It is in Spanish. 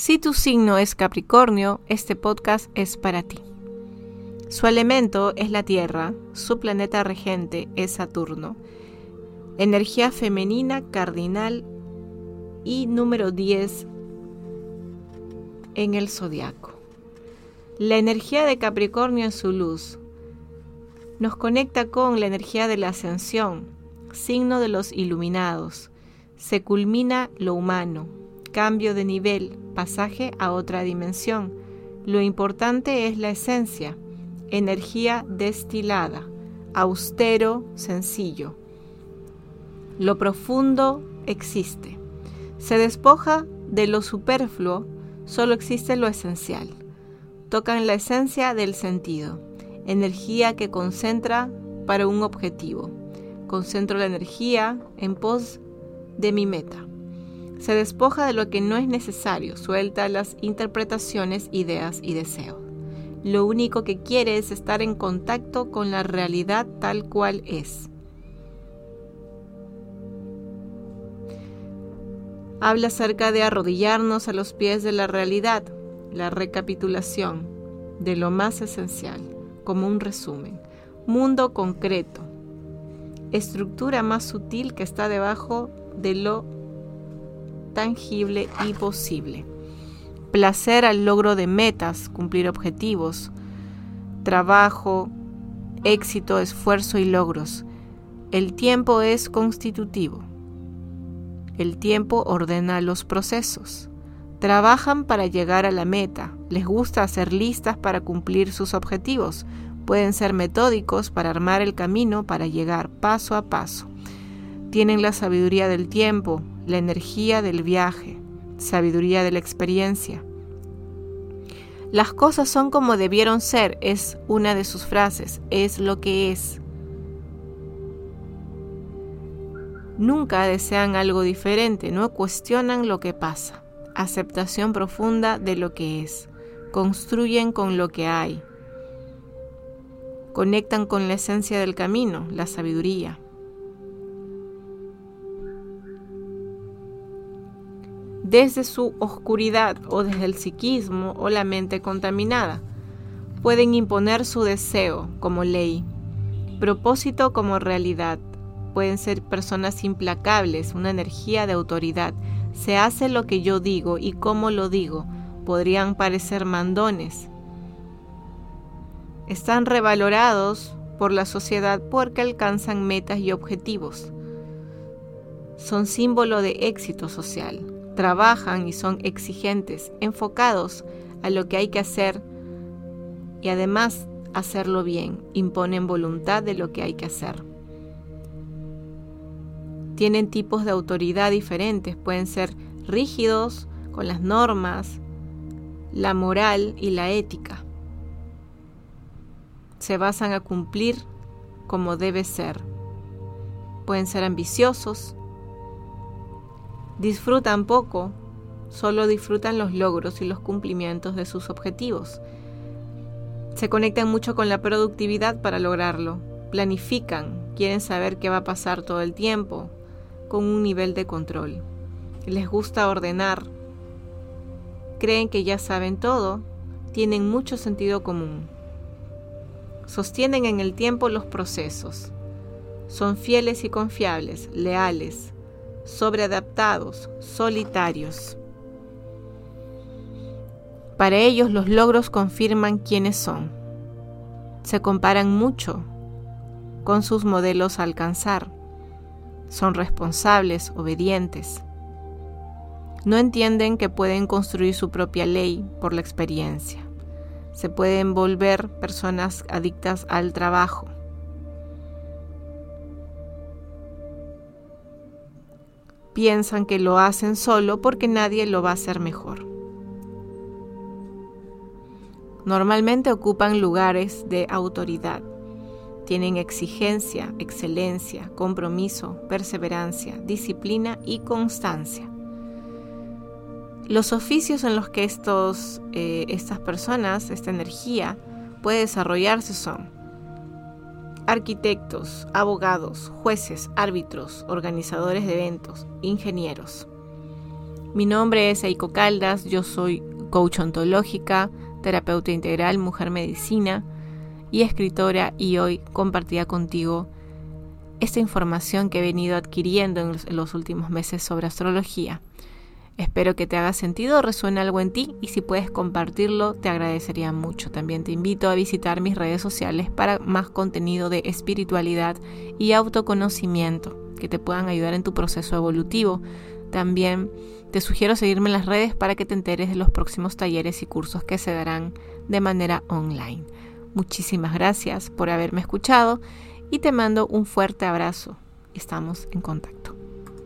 Si tu signo es Capricornio, este podcast es para ti. Su elemento es la Tierra, su planeta regente es Saturno. Energía femenina cardinal y número 10 en el zodiaco. La energía de Capricornio en su luz nos conecta con la energía de la ascensión, signo de los iluminados. Se culmina lo humano, cambio de nivel, pasaje a otra dimensión. Lo importante es la esencia, energía destilada, austero, sencillo. Lo profundo existe. Se despoja de lo superfluo, solo existe lo esencial. Tocan la esencia del sentido, energía que concentra para un objetivo. Concentro la energía en pos de mi meta. Se despoja de lo que no es necesario, suelta las interpretaciones, ideas y deseos. Lo único que quiere es estar en contacto con la realidad tal cual es. Habla acerca de arrodillarnos a los pies de la realidad, la recapitulación de lo más esencial, como un resumen. Mundo concreto, estructura más sutil que está debajo de lo tangible y posible. Placer al logro de metas, cumplir objetivos, trabajo, éxito, esfuerzo y logros. El tiempo es constitutivo. El tiempo ordena los procesos. Trabajan para llegar a la meta. Les gusta hacer listas para cumplir sus objetivos. Pueden ser metódicos para armar el camino para llegar paso a paso. Tienen la sabiduría del tiempo, la energía del viaje, sabiduría de la experiencia. Las cosas son como debieron ser, es una de sus frases, es lo que es. Nunca desean algo diferente, no cuestionan lo que pasa. Aceptación profunda de lo que es. Construyen con lo que hay. Conectan con la esencia del camino, la sabiduría. Desde su oscuridad o desde el psiquismo o la mente contaminada. Pueden imponer su deseo como ley, propósito como realidad. Pueden ser personas implacables, una energía de autoridad. Se hace lo que yo digo y cómo lo digo. Podrían parecer mandones. Están revalorados por la sociedad porque alcanzan metas y objetivos. Son símbolo de éxito social trabajan y son exigentes, enfocados a lo que hay que hacer y además hacerlo bien, imponen voluntad de lo que hay que hacer. Tienen tipos de autoridad diferentes, pueden ser rígidos con las normas, la moral y la ética. Se basan a cumplir como debe ser. Pueden ser ambiciosos, disfrutan poco, solo disfrutan los logros y los cumplimientos de sus objetivos. Se conectan mucho con la productividad para lograrlo, planifican, quieren saber qué va a pasar todo el tiempo, con un nivel de control. Les gusta ordenar, creen que ya saben todo, tienen mucho sentido común. Sostienen en el tiempo los procesos. Son fieles y confiables, leales, sobreadaptados, solitarios. Para ellos los logros confirman quiénes son. Se comparan mucho con sus modelos a alcanzar. Son responsables, obedientes. No entienden que pueden construir su propia ley por la experiencia. Se pueden volver personas adictas al trabajo piensan que lo hacen solo porque nadie lo va a hacer mejor. Normalmente ocupan lugares de autoridad. Tienen exigencia, excelencia, compromiso, perseverancia, disciplina y constancia. Los oficios en los que estos, eh, estas personas, esta energía, puede desarrollarse son arquitectos, abogados, jueces, árbitros, organizadores de eventos, ingenieros. Mi nombre es Eiko Caldas, yo soy coach ontológica, terapeuta integral, mujer medicina y escritora y hoy compartía contigo esta información que he venido adquiriendo en los últimos meses sobre astrología. Espero que te haga sentido, resuene algo en ti y si puedes compartirlo te agradecería mucho. También te invito a visitar mis redes sociales para más contenido de espiritualidad y autoconocimiento que te puedan ayudar en tu proceso evolutivo. También te sugiero seguirme en las redes para que te enteres de los próximos talleres y cursos que se darán de manera online. Muchísimas gracias por haberme escuchado y te mando un fuerte abrazo. Estamos en contacto.